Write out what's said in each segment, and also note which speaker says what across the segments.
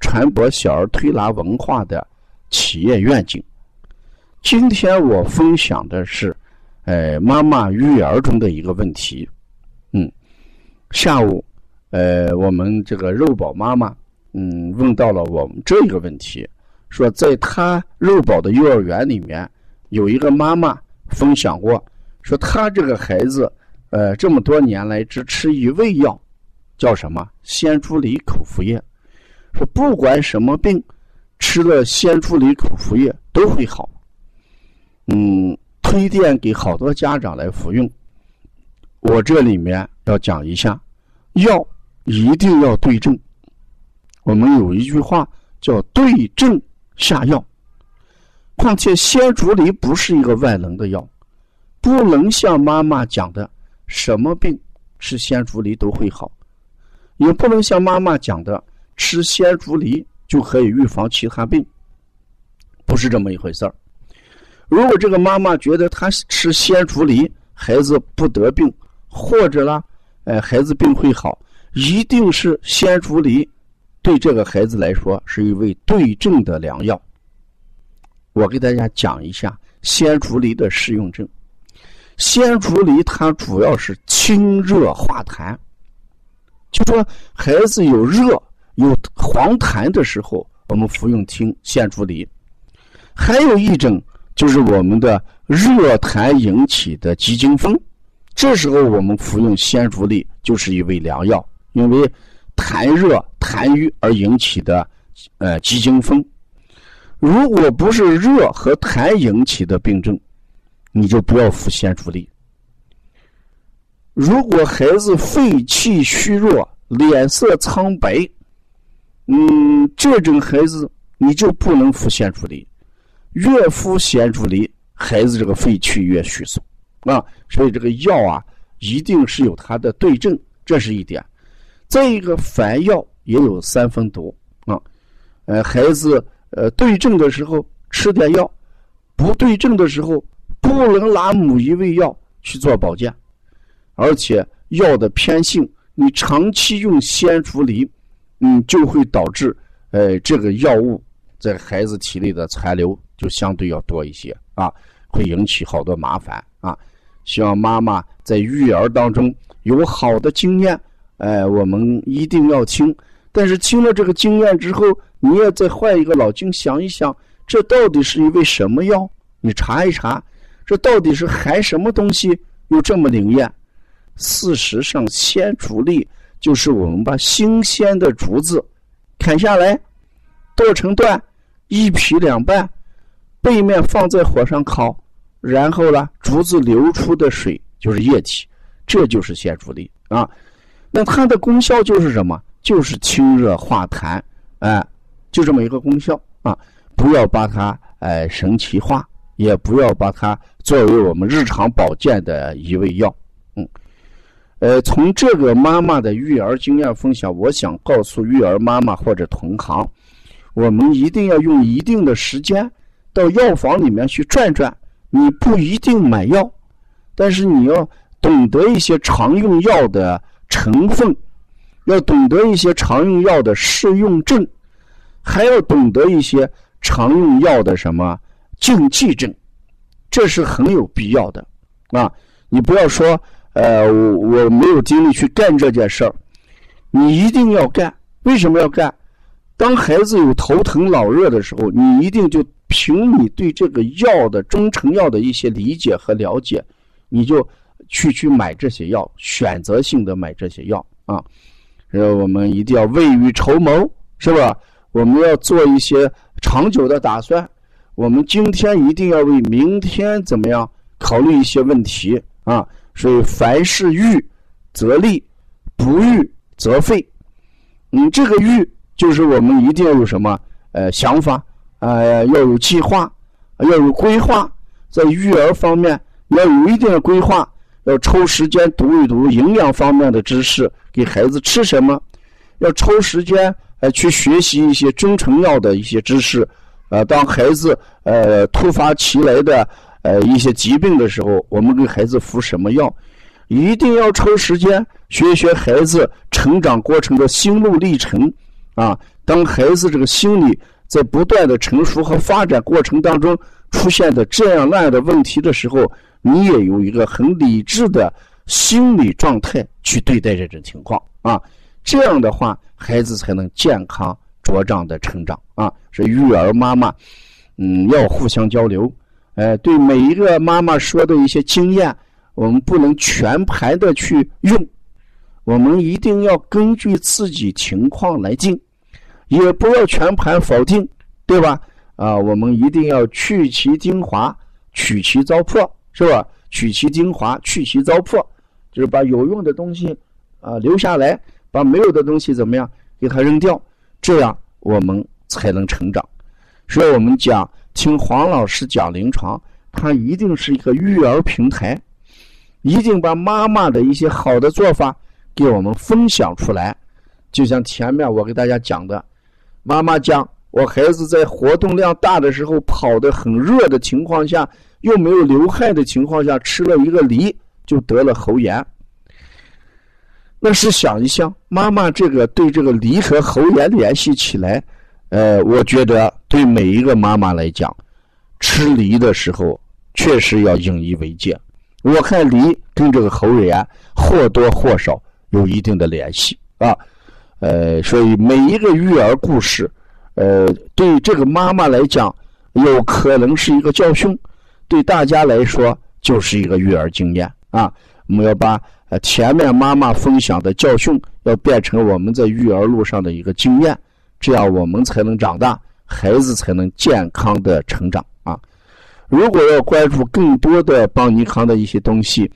Speaker 1: 传播小儿推拿文化的企业愿景。今天我分享的是，呃，妈妈育儿中的一个问题。嗯，下午，呃，我们这个肉宝妈妈，嗯，问到了我们这个问题，说在她肉宝的幼儿园里面，有一个妈妈分享过，说她这个孩子，呃，这么多年来只吃一味药，叫什么鲜猪梨口服液。说不管什么病，吃了鲜竹梨口服液都会好。嗯，推荐给好多家长来服用。我这里面要讲一下，药一定要对症。我们有一句话叫“对症下药”。况且鲜竹梨不是一个万能的药，不能像妈妈讲的什么病吃鲜竹梨都会好，也不能像妈妈讲的。吃鲜竹梨就可以预防其他病，不是这么一回事儿。如果这个妈妈觉得她吃鲜竹梨孩子不得病，或者呢，哎，孩子病会好，一定是鲜竹梨对这个孩子来说是一味对症的良药。我给大家讲一下鲜竹梨的适用症。鲜竹梨它主要是清热化痰，就说孩子有热。有黄痰的时候，我们服用清鲜竹梨；还有一种就是我们的热痰引起的急惊风，这时候我们服用鲜竹沥就是一味良药，因为痰热痰瘀而引起的呃急惊风。如果不是热和痰引起的病症，你就不要服鲜竹沥。如果孩子肺气虚弱、脸色苍白，嗯，这种孩子你就不能服鲜竹梨，越服鲜竹梨，孩子这个肺气越虚松啊。所以这个药啊，一定是有它的对症，这是一点。再一个，凡药也有三分毒啊。呃，孩子呃对症的时候吃点药，不对症的时候不能拿某一味药去做保健，而且药的偏性，你长期用鲜竹梨。嗯，就会导致，呃，这个药物在孩子体内的残留就相对要多一些啊，会引起好多麻烦啊。希望妈妈在育儿当中有好的经验，哎，我们一定要听。但是听了这个经验之后，你也再换一个脑筋想一想，这到底是一味什么药？你查一查，这到底是含什么东西又这么灵验？事实上，鲜竹粒。就是我们把新鲜的竹子砍下来，剁成段，一劈两半，背面放在火上烤，然后呢，竹子流出的水就是液体，这就是鲜竹梨啊。那它的功效就是什么？就是清热化痰，哎，就这么一个功效啊。不要把它哎神奇化，也不要把它作为我们日常保健的一味药，呃，从这个妈妈的育儿经验分享，我想告诉育儿妈妈或者同行，我们一定要用一定的时间到药房里面去转转。你不一定买药，但是你要懂得一些常用药的成分，要懂得一些常用药的适用症，还要懂得一些常用药的什么禁忌症，这是很有必要的啊！你不要说。呃，我我没有精力去干这件事儿，你一定要干。为什么要干？当孩子有头疼脑热的时候，你一定就凭你对这个药的中成药的一些理解和了解，你就去去买这些药，选择性的买这些药啊。呃，我们一定要未雨绸缪，是吧？我们要做一些长久的打算。我们今天一定要为明天怎么样考虑一些问题啊？所以凡事预则立，不预则废。嗯，这个预就是我们一定要有什么呃想法，呃要有计划，要有规划。在育儿方面要有一定的规划，要抽时间读一读营养方面的知识，给孩子吃什么，要抽时间呃去学习一些中成药的一些知识。呃，当孩子呃突发奇来的呃一些疾病的时候，我们给孩子服什么药？一定要抽时间学学孩子成长过程的心路历程啊！当孩子这个心理在不断的成熟和发展过程当中出现的这样那样的问题的时候，你也有一个很理智的心理状态去对待这种情况啊！这样的话，孩子才能健康。茁壮的成长啊，是育儿妈妈，嗯，要互相交流。呃，对每一个妈妈说的一些经验，我们不能全盘的去用，我们一定要根据自己情况来进，也不要全盘否定，对吧？啊，我们一定要去其精华，取其糟粕，是吧？取其精华，去其糟粕，就是把有用的东西啊留下来，把没有的东西怎么样给它扔掉。这样我们才能成长，所以我们讲听黄老师讲临床，他一定是一个育儿平台，一定把妈妈的一些好的做法给我们分享出来。就像前面我给大家讲的，妈妈讲我孩子在活动量大的时候，跑得很热的情况下，又没有流汗的情况下，吃了一个梨就得了喉炎。那是想一想，妈妈这个对这个梨和喉炎联系起来，呃，我觉得对每一个妈妈来讲，吃梨的时候确实要引以为戒。我看梨跟这个喉炎或多或少有一定的联系啊，呃，所以每一个育儿故事，呃，对这个妈妈来讲有可能是一个教训，对大家来说就是一个育儿经验啊。我们要把。呃，前面妈妈分享的教训要变成我们在育儿路上的一个经验，这样我们才能长大，孩子才能健康的成长啊！如果要关注更多的邦尼康的一些东西，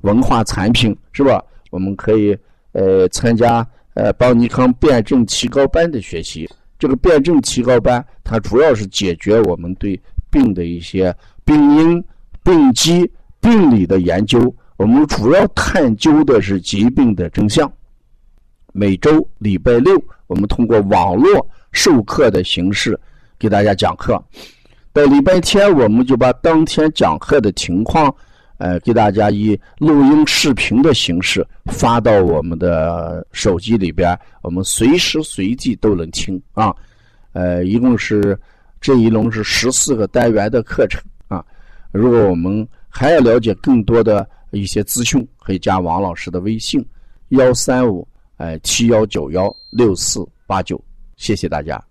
Speaker 1: 文化产品是吧？我们可以呃参加呃邦尼康辩证提高班的学习。这个辩证提高班，它主要是解决我们对病的一些病因、病机、病理的研究。我们主要探究的是疾病的真相。每周礼拜六，我们通过网络授课的形式给大家讲课。到礼拜天，我们就把当天讲课的情况，呃，给大家以录音视频的形式发到我们的手机里边，我们随时随地都能听啊。呃，一共是这一轮是十四个单元的课程啊。如果我们还要了解更多的，一些资讯可以加王老师的微信：幺三五哎七幺九幺六四八九，谢谢大家。